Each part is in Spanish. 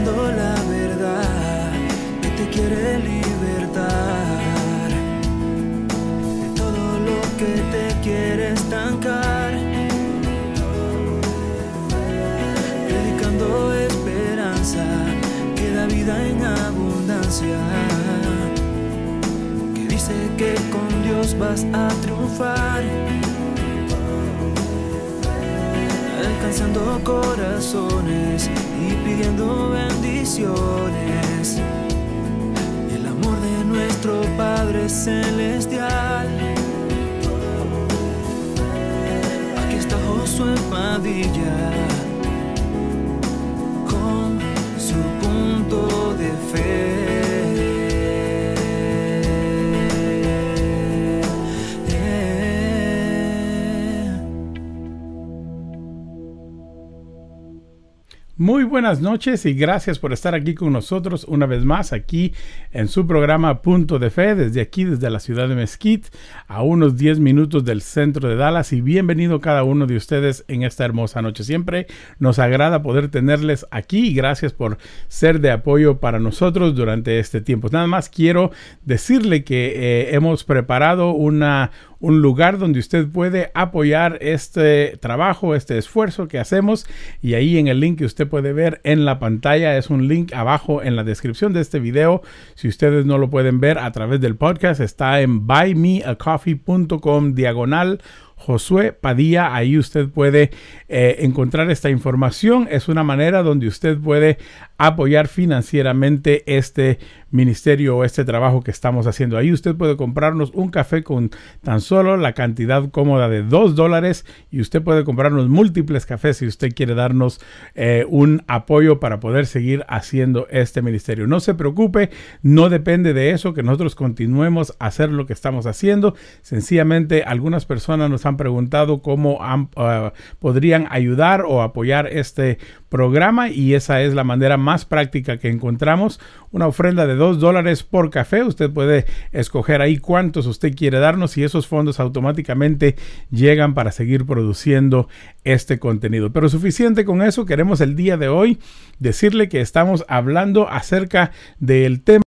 predicando la verdad que te quiere libertar de todo lo que te quiere estancar. Predicando esperanza que da vida en abundancia. Que dice que con Dios vas a triunfar. alcanzando corazones y pidiendo bendiciones. El amor de nuestro Padre Celestial. Aquí está Josué Padilla con su punto de fe. Muy buenas noches y gracias por estar aquí con nosotros una vez más aquí en su programa Punto de Fe desde aquí, desde la ciudad de Mesquite, a unos 10 minutos del centro de Dallas y bienvenido cada uno de ustedes en esta hermosa noche. Siempre nos agrada poder tenerles aquí y gracias por ser de apoyo para nosotros durante este tiempo. Nada más quiero decirle que eh, hemos preparado una un lugar donde usted puede apoyar este trabajo, este esfuerzo que hacemos y ahí en el link que usted puede ver en la pantalla es un link abajo en la descripción de este video. Si ustedes no lo pueden ver a través del podcast está en buymeacoffee.com diagonal Josué Padilla. Ahí usted puede eh, encontrar esta información. Es una manera donde usted puede apoyar financieramente este ministerio o este trabajo que estamos haciendo. Ahí usted puede comprarnos un café con tan solo la cantidad cómoda de dos dólares y usted puede comprarnos múltiples cafés si usted quiere darnos eh, un apoyo para poder seguir haciendo este ministerio. No se preocupe, no depende de eso que nosotros continuemos a hacer lo que estamos haciendo. Sencillamente algunas personas nos han preguntado cómo uh, podrían ayudar o apoyar este programa y esa es la manera más práctica que encontramos. Una ofrenda de dos dólares por café. Usted puede escoger ahí cuántos usted quiere darnos y esos fondos automáticamente llegan para seguir produciendo este contenido. Pero suficiente con eso. Queremos el día de hoy decirle que estamos hablando acerca del tema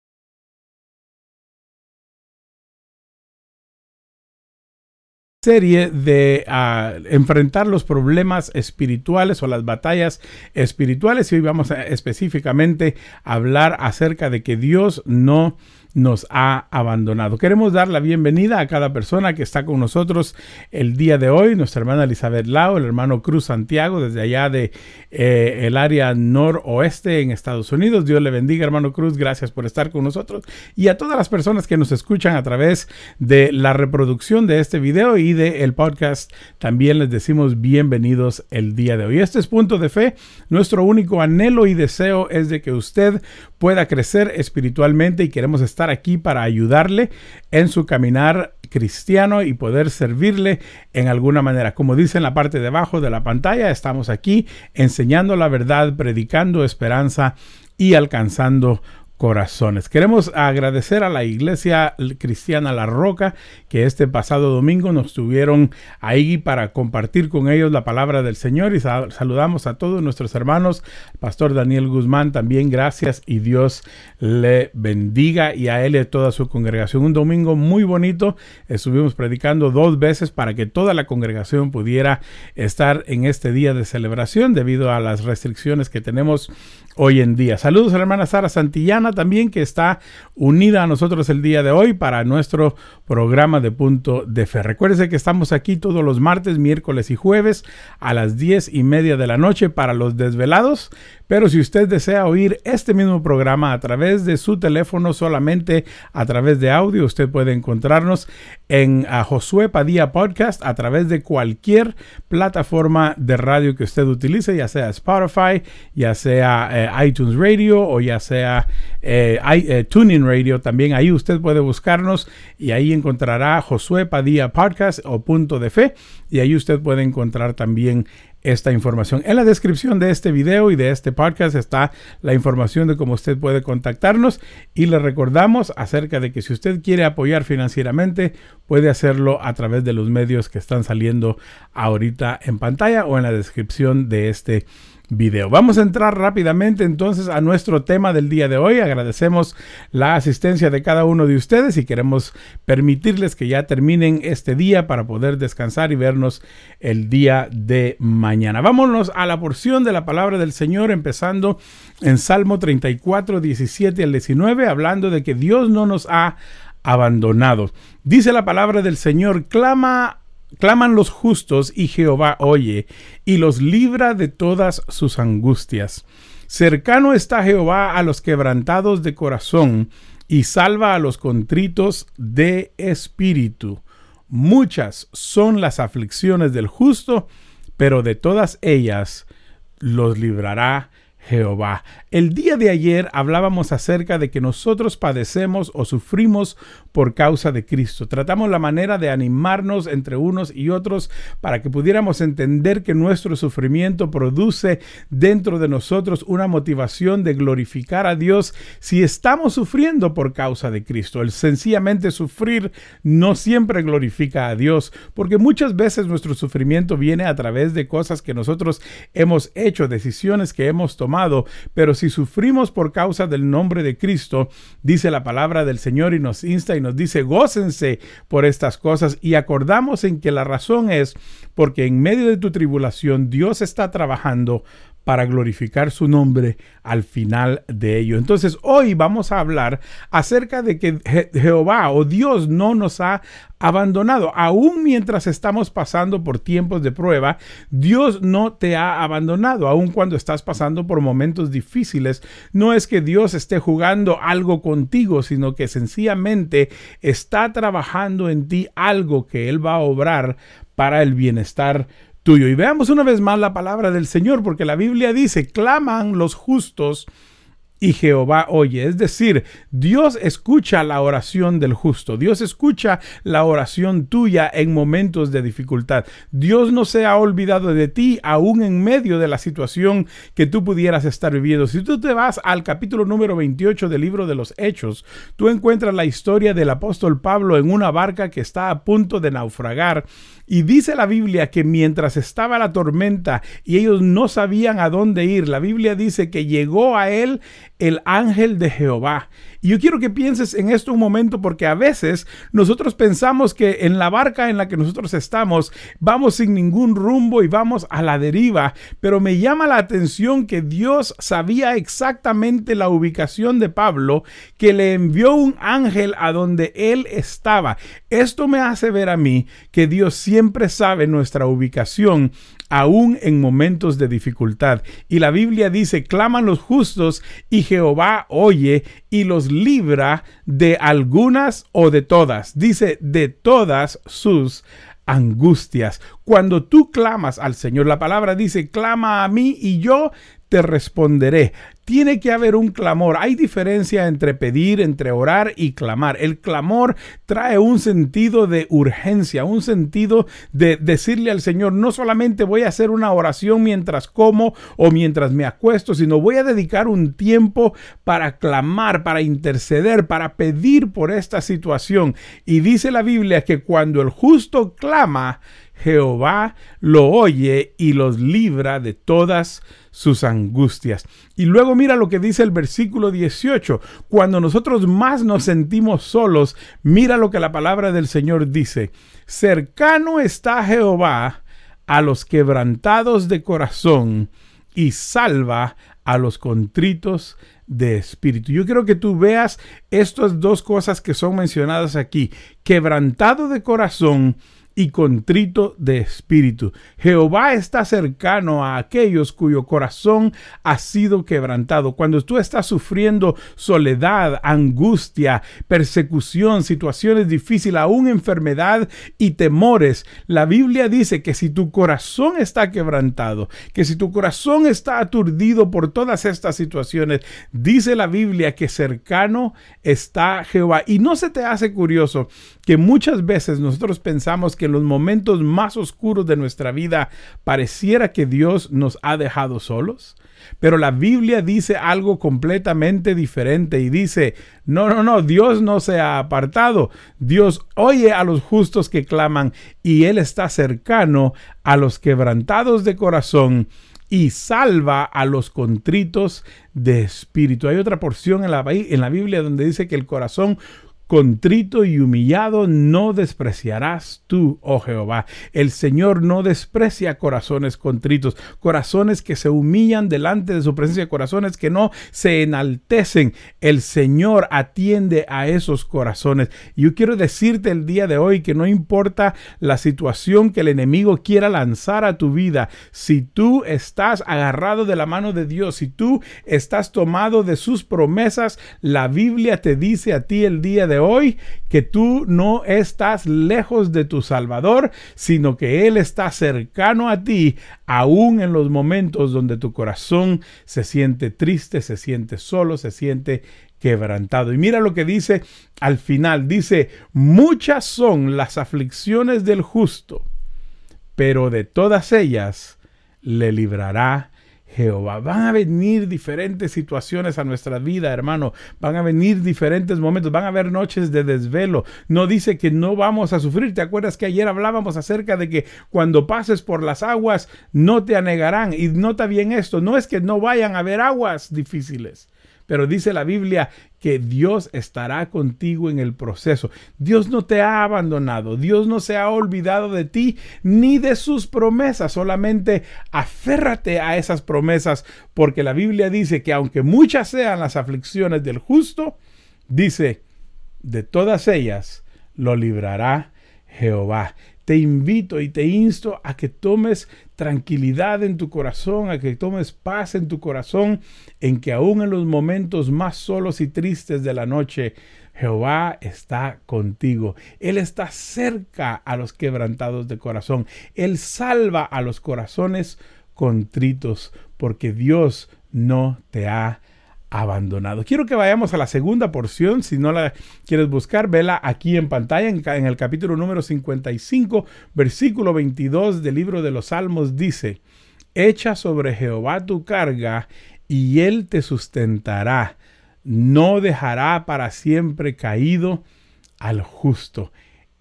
serie de uh, enfrentar los problemas espirituales o las batallas espirituales. Y hoy vamos a específicamente hablar acerca de que Dios no nos ha abandonado. Queremos dar la bienvenida a cada persona que está con nosotros el día de hoy, nuestra hermana Elizabeth Lau, el hermano Cruz Santiago, desde allá de eh, el área noroeste en Estados Unidos. Dios le bendiga, hermano Cruz, gracias por estar con nosotros y a todas las personas que nos escuchan a través de la reproducción de este video y del el podcast, también les decimos bienvenidos el día de hoy. Este es Punto de Fe. Nuestro único anhelo y deseo es de que usted pueda crecer espiritualmente y queremos estar aquí para ayudarle en su caminar cristiano y poder servirle en alguna manera. Como dice en la parte de abajo de la pantalla, estamos aquí enseñando la verdad, predicando esperanza y alcanzando corazones. Queremos agradecer a la Iglesia Cristiana La Roca que este pasado domingo nos tuvieron ahí para compartir con ellos la palabra del Señor y saludamos a todos nuestros hermanos. Pastor Daniel Guzmán también gracias y Dios le bendiga y a él y a toda su congregación. Un domingo muy bonito. Estuvimos predicando dos veces para que toda la congregación pudiera estar en este día de celebración debido a las restricciones que tenemos hoy en día. Saludos a la hermana Sara Santillana también que está unida a nosotros el día de hoy para nuestro programa de punto de fe. Recuerde que estamos aquí todos los martes, miércoles y jueves a las diez y media de la noche para los desvelados. Pero si usted desea oír este mismo programa a través de su teléfono, solamente a través de audio, usted puede encontrarnos en Josué Padilla Podcast a través de cualquier plataforma de radio que usted utilice, ya sea Spotify, ya sea eh, iTunes Radio o ya sea eh, eh, Tuning Radio. También ahí usted puede buscarnos y ahí encontrará Josué Padilla Podcast o Punto de Fe y ahí usted puede encontrar también esta información. En la descripción de este video y de este podcast está la información de cómo usted puede contactarnos y le recordamos acerca de que si usted quiere apoyar financieramente puede hacerlo a través de los medios que están saliendo ahorita en pantalla o en la descripción de este video. Vamos a entrar rápidamente entonces a nuestro tema del día de hoy. Agradecemos la asistencia de cada uno de ustedes y queremos permitirles que ya terminen este día para poder descansar y vernos el día de mañana. Vámonos a la porción de la palabra del Señor empezando en Salmo 34, 17 al 19, hablando de que Dios no nos ha abandonado. Dice la palabra del Señor, clama Claman los justos y Jehová oye y los libra de todas sus angustias. Cercano está Jehová a los quebrantados de corazón y salva a los contritos de espíritu. Muchas son las aflicciones del justo, pero de todas ellas los librará Jehová. El día de ayer hablábamos acerca de que nosotros padecemos o sufrimos por causa de Cristo. Tratamos la manera de animarnos entre unos y otros para que pudiéramos entender que nuestro sufrimiento produce dentro de nosotros una motivación de glorificar a Dios si estamos sufriendo por causa de Cristo. El sencillamente sufrir no siempre glorifica a Dios, porque muchas veces nuestro sufrimiento viene a través de cosas que nosotros hemos hecho, decisiones que hemos tomado, pero si sufrimos por causa del nombre de Cristo, dice la palabra del Señor y nos insta y nos dice, gócense por estas cosas y acordamos en que la razón es porque en medio de tu tribulación Dios está trabajando para glorificar su nombre al final de ello. Entonces hoy vamos a hablar acerca de que Jehová o Dios no nos ha abandonado. Aún mientras estamos pasando por tiempos de prueba, Dios no te ha abandonado. Aún cuando estás pasando por momentos difíciles, no es que Dios esté jugando algo contigo, sino que sencillamente está trabajando en ti algo que Él va a obrar para el bienestar tuyo. Y veamos una vez más la palabra del Señor, porque la Biblia dice, claman los justos y Jehová oye. Es decir, Dios escucha la oración del justo. Dios escucha la oración tuya en momentos de dificultad. Dios no se ha olvidado de ti aún en medio de la situación que tú pudieras estar viviendo. Si tú te vas al capítulo número 28 del libro de los Hechos, tú encuentras la historia del apóstol Pablo en una barca que está a punto de naufragar y dice la Biblia que mientras estaba la tormenta y ellos no sabían a dónde ir, la Biblia dice que llegó a él el ángel de Jehová. Y yo quiero que pienses en esto un momento porque a veces nosotros pensamos que en la barca en la que nosotros estamos vamos sin ningún rumbo y vamos a la deriva, pero me llama la atención que Dios sabía exactamente la ubicación de Pablo, que le envió un ángel a donde él estaba. Esto me hace ver a mí que Dios siempre sabe nuestra ubicación aún en momentos de dificultad. Y la Biblia dice, claman los justos y Jehová oye y los libra de algunas o de todas. Dice, de todas sus angustias. Cuando tú clamas al Señor, la palabra dice, clama a mí y yo te responderé. Tiene que haber un clamor. Hay diferencia entre pedir, entre orar y clamar. El clamor trae un sentido de urgencia, un sentido de decirle al Señor, no solamente voy a hacer una oración mientras como o mientras me acuesto, sino voy a dedicar un tiempo para clamar, para interceder, para pedir por esta situación. Y dice la Biblia que cuando el justo clama, Jehová lo oye y los libra de todas sus angustias. Y luego mira lo que dice el versículo 18. Cuando nosotros más nos sentimos solos, mira lo que la palabra del Señor dice. Cercano está Jehová a los quebrantados de corazón y salva a los contritos de espíritu. Yo quiero que tú veas estas dos cosas que son mencionadas aquí. Quebrantado de corazón y contrito de espíritu. Jehová está cercano a aquellos cuyo corazón ha sido quebrantado. Cuando tú estás sufriendo soledad, angustia, persecución, situaciones difíciles, aún enfermedad y temores, la Biblia dice que si tu corazón está quebrantado, que si tu corazón está aturdido por todas estas situaciones, dice la Biblia que cercano está Jehová. Y no se te hace curioso que muchas veces nosotros pensamos que en los momentos más oscuros de nuestra vida pareciera que Dios nos ha dejado solos. Pero la Biblia dice algo completamente diferente y dice, no, no, no, Dios no se ha apartado. Dios oye a los justos que claman y Él está cercano a los quebrantados de corazón y salva a los contritos de espíritu. Hay otra porción en la, en la Biblia donde dice que el corazón Contrito y humillado no despreciarás tú, oh Jehová. El Señor no desprecia corazones contritos, corazones que se humillan delante de su presencia, corazones que no se enaltecen. El Señor atiende a esos corazones. Yo quiero decirte el día de hoy que no importa la situación que el enemigo quiera lanzar a tu vida, si tú estás agarrado de la mano de Dios, si tú estás tomado de sus promesas, la Biblia te dice a ti el día de hoy que tú no estás lejos de tu Salvador, sino que Él está cercano a ti, aún en los momentos donde tu corazón se siente triste, se siente solo, se siente quebrantado. Y mira lo que dice al final, dice, muchas son las aflicciones del justo, pero de todas ellas le librará Jehová. Van a venir diferentes situaciones a nuestra vida, hermano. Van a venir diferentes momentos. Van a haber noches de desvelo. No dice que no vamos a sufrir. ¿Te acuerdas que ayer hablábamos acerca de que cuando pases por las aguas no te anegarán? Y nota bien esto. No es que no vayan a haber aguas difíciles. Pero dice la Biblia que Dios estará contigo en el proceso. Dios no te ha abandonado, Dios no se ha olvidado de ti ni de sus promesas. Solamente aférrate a esas promesas porque la Biblia dice que aunque muchas sean las aflicciones del justo, dice, de todas ellas lo librará Jehová te invito y te insto a que tomes tranquilidad en tu corazón, a que tomes paz en tu corazón, en que aún en los momentos más solos y tristes de la noche, Jehová está contigo. Él está cerca a los quebrantados de corazón. Él salva a los corazones contritos, porque Dios no te ha abandonado. Quiero que vayamos a la segunda porción. Si no la quieres buscar, vela aquí en pantalla, en, el capítulo número 55, versículo 22 del libro de los Salmos. Dice, echa sobre Jehová tu carga y él te sustentará. No dejará para siempre caído al justo.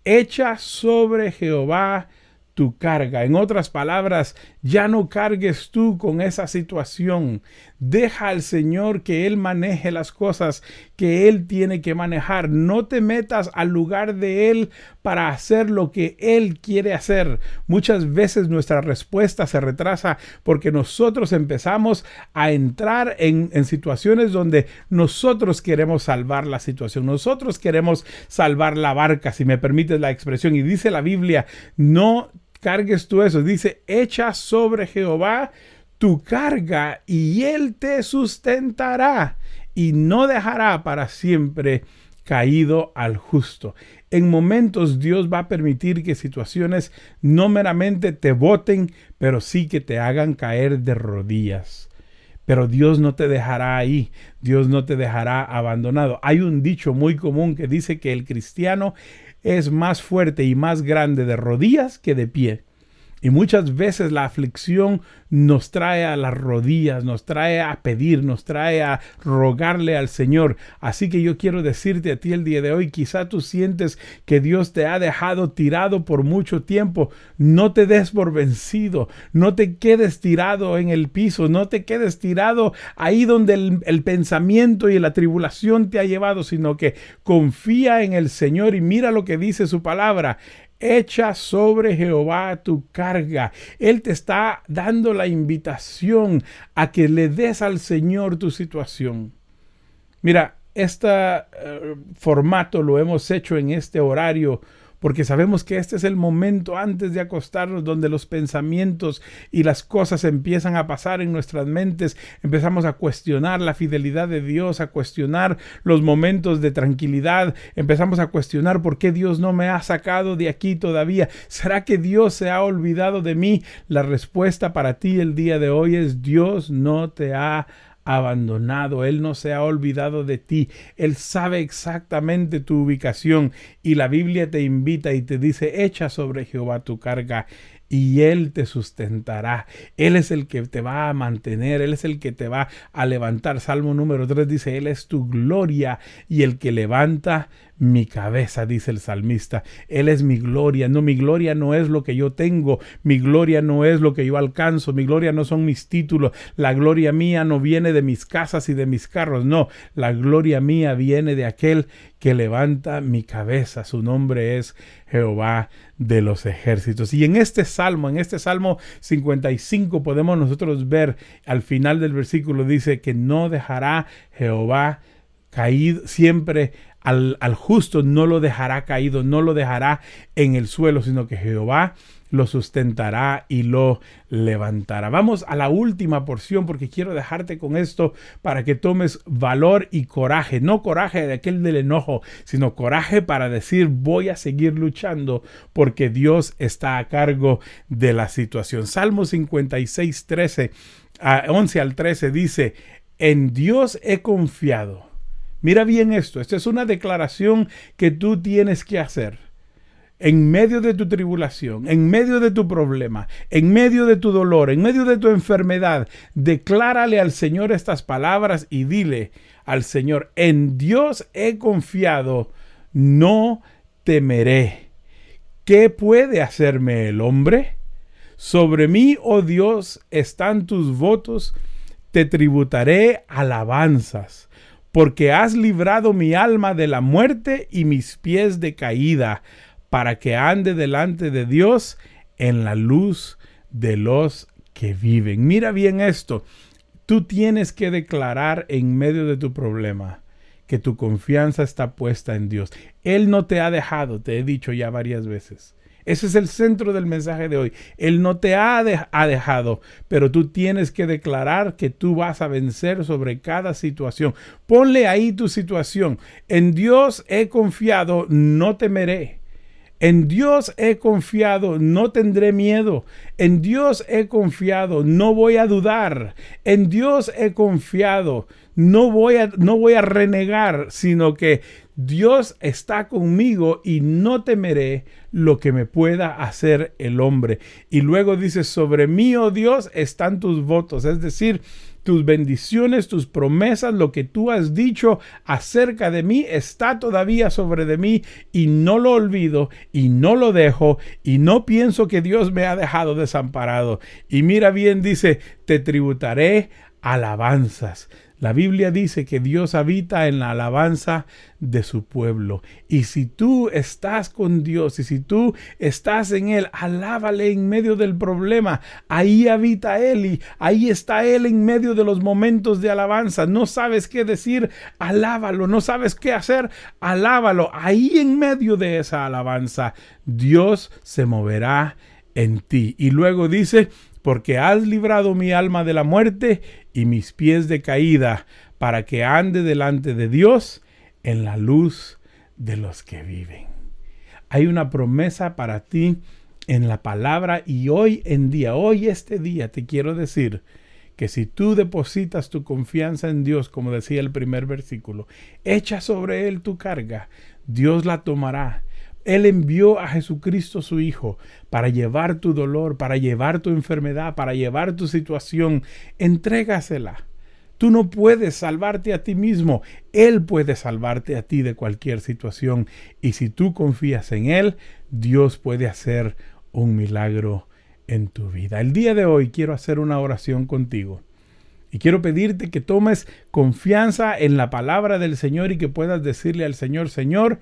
Echa sobre Jehová tu carga. En otras palabras, ya no cargues tú con esa situación. Deja al Señor que Él maneje las cosas que Él tiene que manejar. No te metas al lugar de Él para hacer lo que Él quiere hacer. Muchas veces nuestra respuesta se retrasa porque nosotros empezamos a entrar en, situaciones donde nosotros queremos salvar la situación. Nosotros queremos salvar la barca, si me permites la expresión. Y dice la Biblia, no cargues tú eso. Dice, echa sobre Jehová tu carga y él te sustentará y no dejará para siempre caído al justo. En momentos Dios va a permitir que situaciones no meramente te boten, pero sí que te hagan caer de rodillas. Pero Dios no te dejará ahí, Dios no te dejará abandonado. Hay un dicho muy común que dice que el cristiano es más fuerte y más grande de rodillas que de pie. Y muchas veces la aflicción nos trae a las rodillas, nos trae a pedir, nos trae a rogarle al Señor. Así que yo quiero decirte a ti el día de hoy, quizá tú sientes que Dios te ha dejado tirado por mucho tiempo. No te des por vencido, no te quedes tirado en el piso, no te quedes tirado ahí donde el, el pensamiento y la tribulación te ha llevado, sino que confía en el Señor y mira lo que dice su palabra. Echa sobre Jehová tu carga. Él te está dando la invitación a que le des al Señor tu situación. Mira, este formato lo hemos hecho en este horario porque sabemos que este es el momento antes de acostarnos donde los pensamientos y las cosas empiezan a pasar en nuestras mentes, empezamos a cuestionar la fidelidad de Dios, a cuestionar los momentos de tranquilidad, empezamos a cuestionar por qué Dios no me ha sacado de aquí todavía. ¿Será que Dios se ha olvidado de mí? La respuesta para ti el día de hoy es Dios no te ha abandonado, Él no se ha olvidado de ti, Él sabe exactamente tu ubicación y la Biblia te invita y te dice, echa sobre Jehová tu carga y Él te sustentará. Él es el que te va a mantener, Él es el que te va a levantar. Salmo número 3 dice, Él es tu gloria y el que levanta mi cabeza, dice el salmista. Él es mi gloria. No, mi gloria no es lo que yo tengo. Mi gloria no es lo que yo alcanzo. Mi gloria no son mis títulos. La gloria mía no viene de mis casas y de mis carros. No, la gloria mía viene de aquel que levanta mi cabeza. Su nombre es Jehová de los ejércitos. Y en este salmo, en este salmo 55, podemos nosotros ver al final del versículo dice que no dejará Jehová caído siempre al, justo no lo dejará caído, no lo dejará en el suelo, sino que Jehová lo sustentará y lo levantará. Vamos a la última porción porque quiero dejarte con esto para que tomes valor y coraje, no coraje de aquel del enojo, sino coraje para decir voy a seguir luchando porque Dios está a cargo de la situación. Salmo 56, 13, a 11 al 13 dice, en Dios he confiado. Mira bien esto, esta es una declaración que tú tienes que hacer en medio de tu tribulación, en medio de tu problema, en medio de tu dolor, en medio de tu enfermedad, declárale al Señor estas palabras y dile al Señor, en Dios he confiado, no temeré. ¿Qué puede hacerme el hombre? Sobre mí, oh Dios, están tus votos, te tributaré alabanzas, porque has librado mi alma de la muerte y mis pies de caída para que ande delante de Dios en la luz de los que viven. Mira bien esto. Tú tienes que declarar en medio de tu problema que tu confianza está puesta en Dios. Él no te ha dejado, te he dicho ya varias veces. Ese es el centro del mensaje de hoy. Él no te ha, dejado, pero tú tienes que declarar que tú vas a vencer sobre cada situación. Ponle ahí tu situación. En Dios he confiado, no temeré. En Dios he confiado, no tendré miedo. En Dios he confiado, no voy a dudar. En Dios he confiado, no voy a, no voy a renegar, sino que Dios está conmigo y no temeré lo que me pueda hacer el hombre. Y luego dice, sobre mí, oh Dios, están tus votos. Es decir, tus bendiciones, tus promesas, lo que tú has dicho acerca de mí está todavía sobre de mí y no lo olvido y no lo dejo y no pienso que Dios me ha dejado desamparado. Y mira bien, dice, te tributaré alabanzas. La Biblia dice que Dios habita en la alabanza de su pueblo. Y si tú estás con Dios y si tú estás en Él, alábale en medio del problema. Ahí habita Él y ahí está Él en medio de los momentos de alabanza. No sabes qué decir, alábalo. No sabes qué hacer, alábalo. Ahí en medio de esa alabanza, Dios se moverá en ti. Y luego dice, porque has librado mi alma de la muerte y mis pies de caída, para que ande delante de Dios en la luz de los que viven. Hay una promesa para ti en la palabra y hoy en día, hoy este día te quiero decir que si tú depositas tu confianza en Dios, como decía el primer versículo, echa sobre Él tu carga, Dios la tomará él envió a Jesucristo su Hijo para llevar tu dolor, para llevar tu enfermedad, para llevar tu situación. Entrégasela. Tú no puedes salvarte a ti mismo. Él puede salvarte a ti de cualquier situación. Y si tú confías en Él, Dios puede hacer un milagro en tu vida. El día de hoy quiero hacer una oración contigo. Y quiero pedirte que tomes confianza en la palabra del Señor y que puedas decirle al Señor, Señor,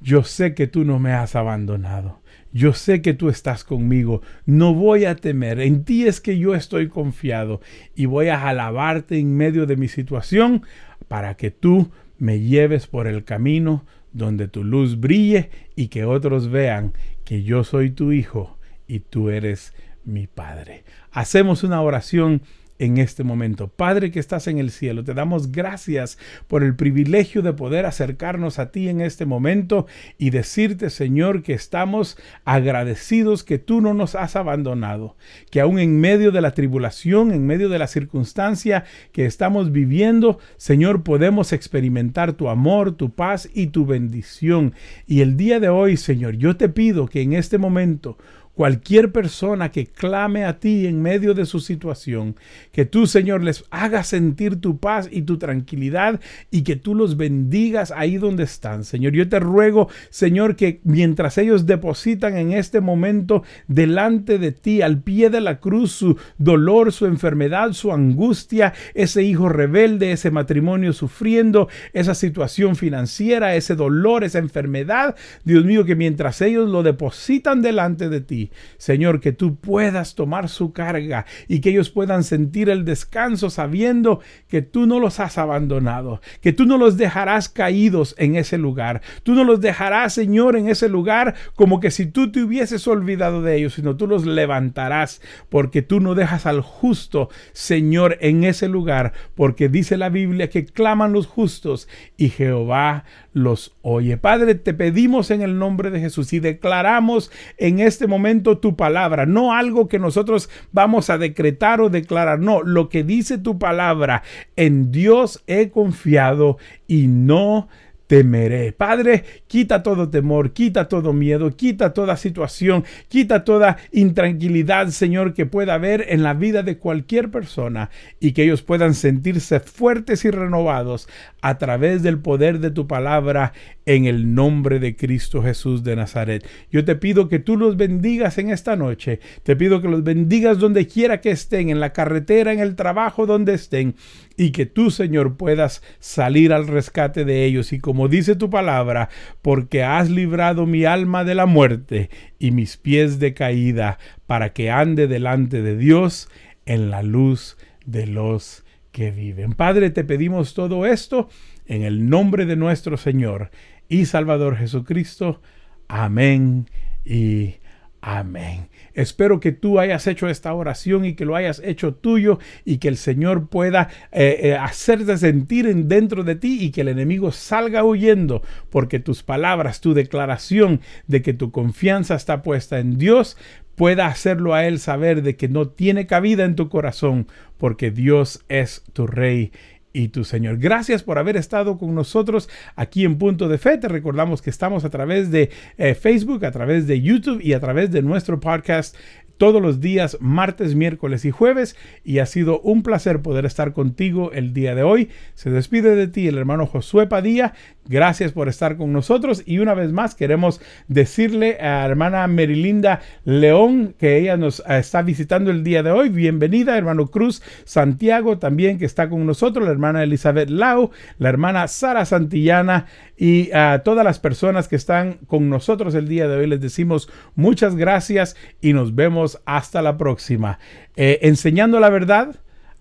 yo sé que tú no me has abandonado. Yo sé que tú estás conmigo. No voy a temer. En ti es que yo estoy confiado y voy a alabarte en medio de mi situación para que tú me lleves por el camino donde tu luz brille y que otros vean que yo soy tu hijo y tú eres mi padre. Hacemos una oración en este momento. Padre que estás en el cielo, te damos gracias por el privilegio de poder acercarnos a ti en este momento y decirte, Señor, que estamos agradecidos que tú no nos has abandonado, que aún en medio de la tribulación, en medio de la circunstancia que estamos viviendo, Señor, podemos experimentar tu amor, tu paz y tu bendición. Y el día de hoy, Señor, yo te pido que en este momento cualquier persona que clame a ti en medio de su situación, que tú, Señor, les hagas sentir tu paz y tu tranquilidad y que tú los bendigas ahí donde están, Señor. Yo te ruego, Señor, que mientras ellos depositan en este momento delante de ti, al pie de la cruz, su dolor, su enfermedad, su angustia, ese hijo rebelde, ese matrimonio sufriendo, esa situación financiera, ese dolor, esa enfermedad, Dios mío, que mientras ellos lo depositan delante de ti, Señor, que tú puedas tomar su carga y que ellos puedan sentir el descanso sabiendo que tú no los has abandonado, que tú no los dejarás caídos en ese lugar, tú no los dejarás, Señor, en ese lugar como que si tú te hubieses olvidado de ellos, sino tú los levantarás, porque tú no dejas al justo, Señor, en ese lugar, porque dice la Biblia que claman los justos y Jehová los oye. Padre, te pedimos en el nombre de Jesús y declaramos en este momento tu palabra, no algo que nosotros vamos a decretar o declarar, no, lo que dice tu palabra, en Dios he confiado y no temeré. Padre, quita todo temor, quita todo miedo, quita toda situación, quita toda intranquilidad, Señor, que pueda haber en la vida de cualquier persona y que ellos puedan sentirse fuertes y renovados a través del poder de tu palabra en el nombre de Cristo Jesús de Nazaret. Yo te pido que tú los bendigas en esta noche. Te pido que los bendigas donde quiera que estén, en la carretera, en el trabajo, donde estén y que tú, Señor, puedas salir al rescate de ellos. Y como dice tu palabra, porque has librado mi alma de la muerte y mis pies de caída, para que ande delante de Dios en la luz de los que viven. Padre, te pedimos todo esto en el nombre de nuestro Señor y Salvador Jesucristo. Amén y Amén. Espero que tú hayas hecho esta oración y que lo hayas hecho tuyo y que el Señor pueda eh, eh, hacerte sentir en dentro de ti y que el enemigo salga huyendo porque tus palabras, tu declaración de que tu confianza está puesta en Dios pueda hacerlo a Él saber de que no tiene cabida en tu corazón porque Dios es tu Rey y tu Señor. Gracias por haber estado con nosotros aquí en Punto de Fe. Te recordamos que estamos a través de eh, Facebook, a través de YouTube y a través de nuestro podcast todos los días, martes, miércoles y jueves. Y ha sido un placer poder estar contigo el día de hoy. Se despide de ti el hermano Josué Padilla. Gracias por estar con nosotros. Y una vez más queremos decirle a hermana Merilinda León que ella nos eh, está visitando el día de hoy. Bienvenida, hermano Cruz Santiago también que está con nosotros. La hermana Elizabeth Lau, la hermana Sara Santillana y a todas las personas que están con nosotros el día de hoy les decimos muchas gracias y nos vemos hasta la próxima. Eh, enseñando la verdad,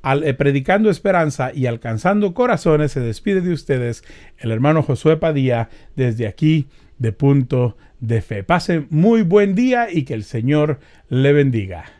al, eh, predicando esperanza y alcanzando corazones, se despide de ustedes el hermano Josué Padilla desde aquí de punto de fe. Pase muy buen día y que el Señor le bendiga.